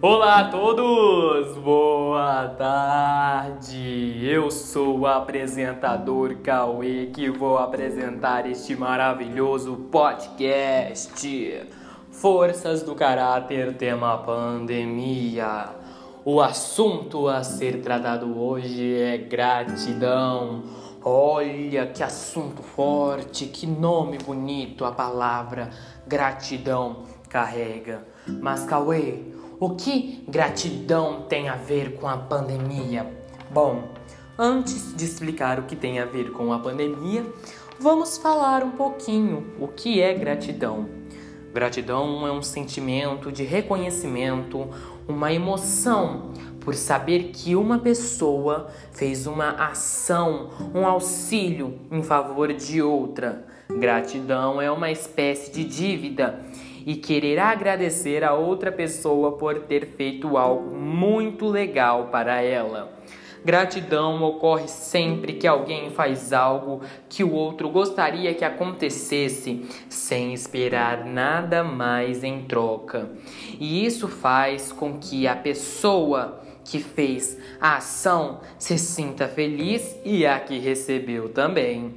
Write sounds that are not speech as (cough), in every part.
Olá a todos! Boa tarde! Eu sou o apresentador Cauê que vou apresentar este maravilhoso podcast. Forças do caráter, tema pandemia. O assunto a ser tratado hoje é gratidão. Olha que assunto forte, que nome bonito a palavra gratidão carrega. Mas Cauê, o que gratidão tem a ver com a pandemia? Bom, antes de explicar o que tem a ver com a pandemia, vamos falar um pouquinho o que é gratidão. Gratidão é um sentimento de reconhecimento, uma emoção por saber que uma pessoa fez uma ação, um auxílio em favor de outra. Gratidão é uma espécie de dívida e querer agradecer a outra pessoa por ter feito algo muito legal para ela. Gratidão ocorre sempre que alguém faz algo que o outro gostaria que acontecesse, sem esperar nada mais em troca. E isso faz com que a pessoa que fez a ação se sinta feliz e a que recebeu também.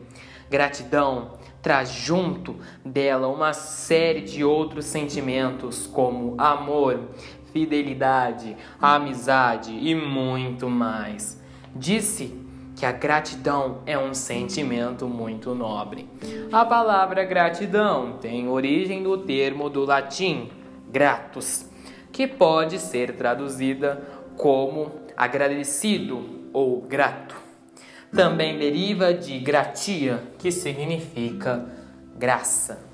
Gratidão traz junto dela uma série de outros sentimentos como amor, fidelidade, amizade e muito mais. Disse que a gratidão é um sentimento muito nobre. A palavra gratidão tem origem do termo do latim gratus, que pode ser traduzida como agradecido ou grato também deriva de gratia, que significa graça.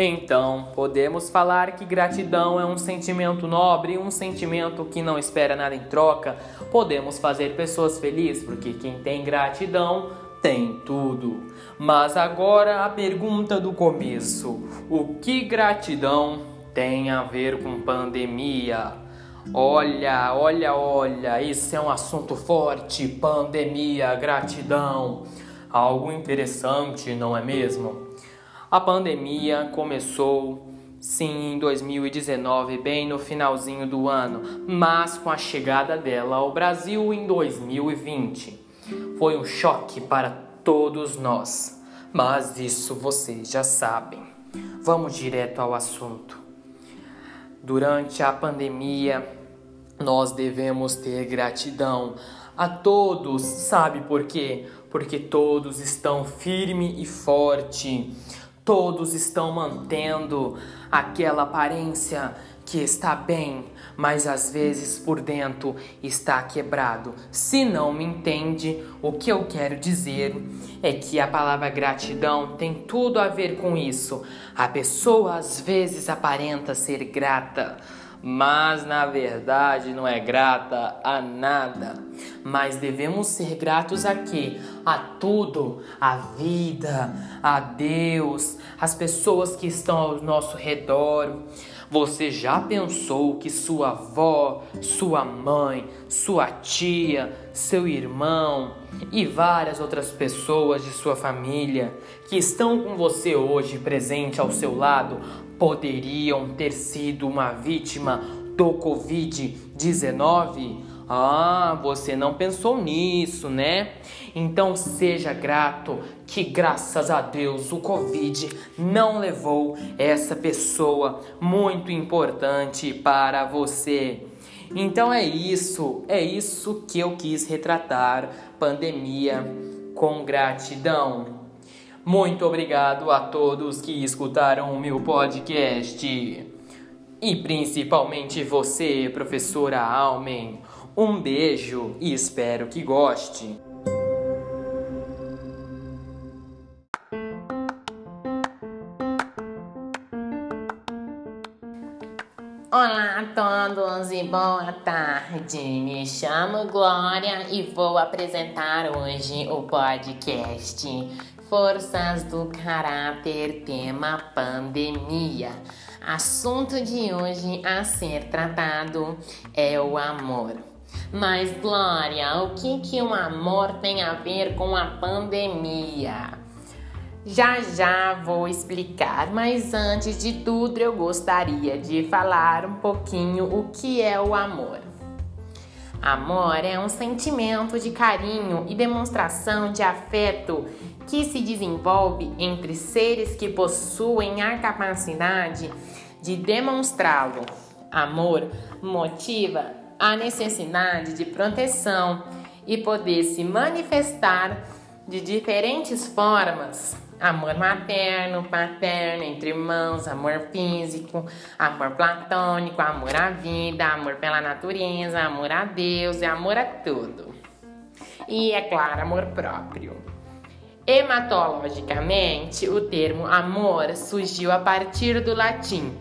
Então, podemos falar que gratidão é um sentimento nobre, um sentimento que não espera nada em troca. Podemos fazer pessoas felizes, porque quem tem gratidão tem tudo. Mas agora a pergunta do começo: o que gratidão tem a ver com pandemia? Olha, olha, olha, isso é um assunto forte, pandemia, gratidão. Algo interessante, não é mesmo? A pandemia começou sim em 2019, bem no finalzinho do ano, mas com a chegada dela ao Brasil em 2020. Foi um choque para todos nós, mas isso vocês já sabem. Vamos direto ao assunto. Durante a pandemia, nós devemos ter gratidão a todos, sabe por quê? Porque todos estão firme e forte. Todos estão mantendo aquela aparência que está bem, mas às vezes por dentro está quebrado. Se não me entende, o que eu quero dizer é que a palavra gratidão tem tudo a ver com isso. A pessoa às vezes aparenta ser grata, mas na verdade não é grata a nada. Mas devemos ser gratos a quê? A tudo, a vida, a Deus, as pessoas que estão ao nosso redor. Você já pensou que sua avó, sua mãe, sua tia, seu irmão e várias outras pessoas de sua família que estão com você hoje presente ao seu lado poderiam ter sido uma vítima do Covid-19? Ah, você não pensou nisso, né? Então seja grato que graças a Deus o Covid não levou essa pessoa muito importante para você. Então é isso, é isso que eu quis retratar pandemia com gratidão. Muito obrigado a todos que escutaram o meu podcast. E principalmente você, professora Almen. Um beijo e espero que goste. Olá a todos e boa tarde. Me chamo Glória e vou apresentar hoje o podcast Forças do caráter, tema pandemia. Assunto de hoje a ser tratado é o amor. Mas, Glória, o que, que o amor tem a ver com a pandemia? Já já vou explicar, mas antes de tudo eu gostaria de falar um pouquinho o que é o amor. Amor é um sentimento de carinho e demonstração de afeto que se desenvolve entre seres que possuem a capacidade de demonstrá-lo. Amor motiva a necessidade de proteção e poder se manifestar de diferentes formas. Amor materno, paterno, entre irmãos, amor físico, amor platônico, amor à vida, amor pela natureza, amor a Deus e amor a tudo. E é claro, amor próprio. Hematologicamente, o termo amor surgiu a partir do latim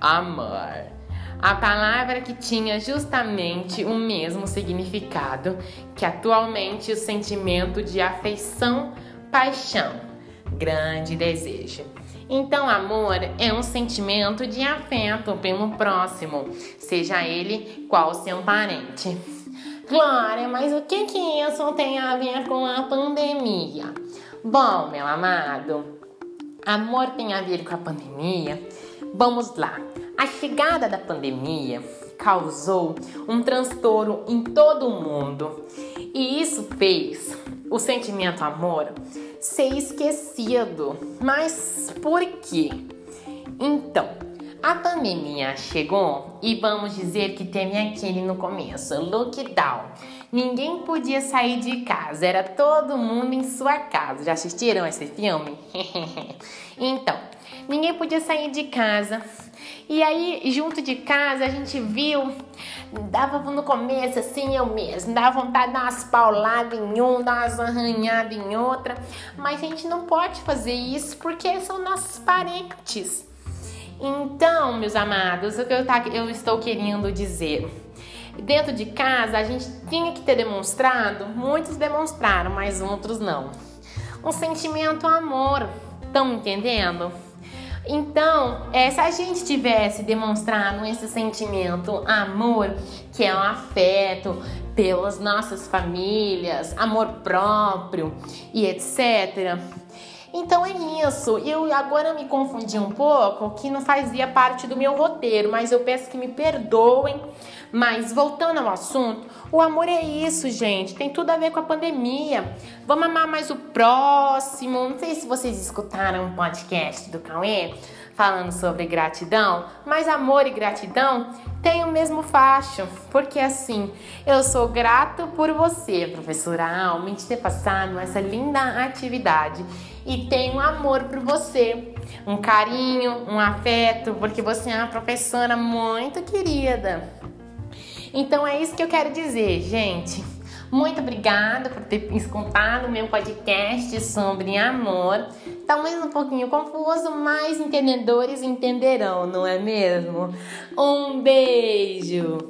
amor a palavra que tinha justamente o mesmo significado que atualmente o sentimento de afeição, paixão, grande desejo. Então, amor é um sentimento de afeto pelo próximo, seja ele qual seu parente. Glória, mas o que, que isso tem a ver com a pandemia? Bom, meu amado, amor tem a ver com a pandemia? Vamos lá. A chegada da pandemia causou um transtorno em todo o mundo e isso fez o sentimento amor ser esquecido. Mas por quê? Então, a pandemia chegou e vamos dizer que teve aquele no começo, lockdown. Ninguém podia sair de casa, era todo mundo em sua casa. Já assistiram esse filme? (laughs) então, ninguém podia sair de casa e aí, junto de casa, a gente viu, dava no começo assim, eu mesmo, dava vontade de dar umas pauladas em um, dar umas arranhadas em outra, mas a gente não pode fazer isso porque são nossos parentes. Então, meus amados, o que eu, tá, eu estou querendo dizer? Dentro de casa, a gente tinha que ter demonstrado, muitos demonstraram, mas outros não. Um sentimento amor, estão entendendo? Então, é, se a gente tivesse demonstrado esse sentimento, amor, que é um afeto pelas nossas famílias, amor próprio e etc. Então é isso. Eu agora me confundi um pouco, que não fazia parte do meu roteiro, mas eu peço que me perdoem. Mas voltando ao assunto, o amor é isso, gente. Tem tudo a ver com a pandemia. Vamos amar mais o próximo. Não sei se vocês escutaram um podcast do Cauê falando sobre gratidão, mas amor e gratidão têm o mesmo facho, porque assim, eu sou grato por você, professora Alma, de ter passado essa linda atividade e tenho amor por você, um carinho, um afeto, porque você é uma professora muito querida. Então é isso que eu quero dizer, gente. Muito obrigada por ter escutado o meu podcast sobre amor. Talvez um pouquinho confuso, mas entendedores entenderão, não é mesmo? Um beijo!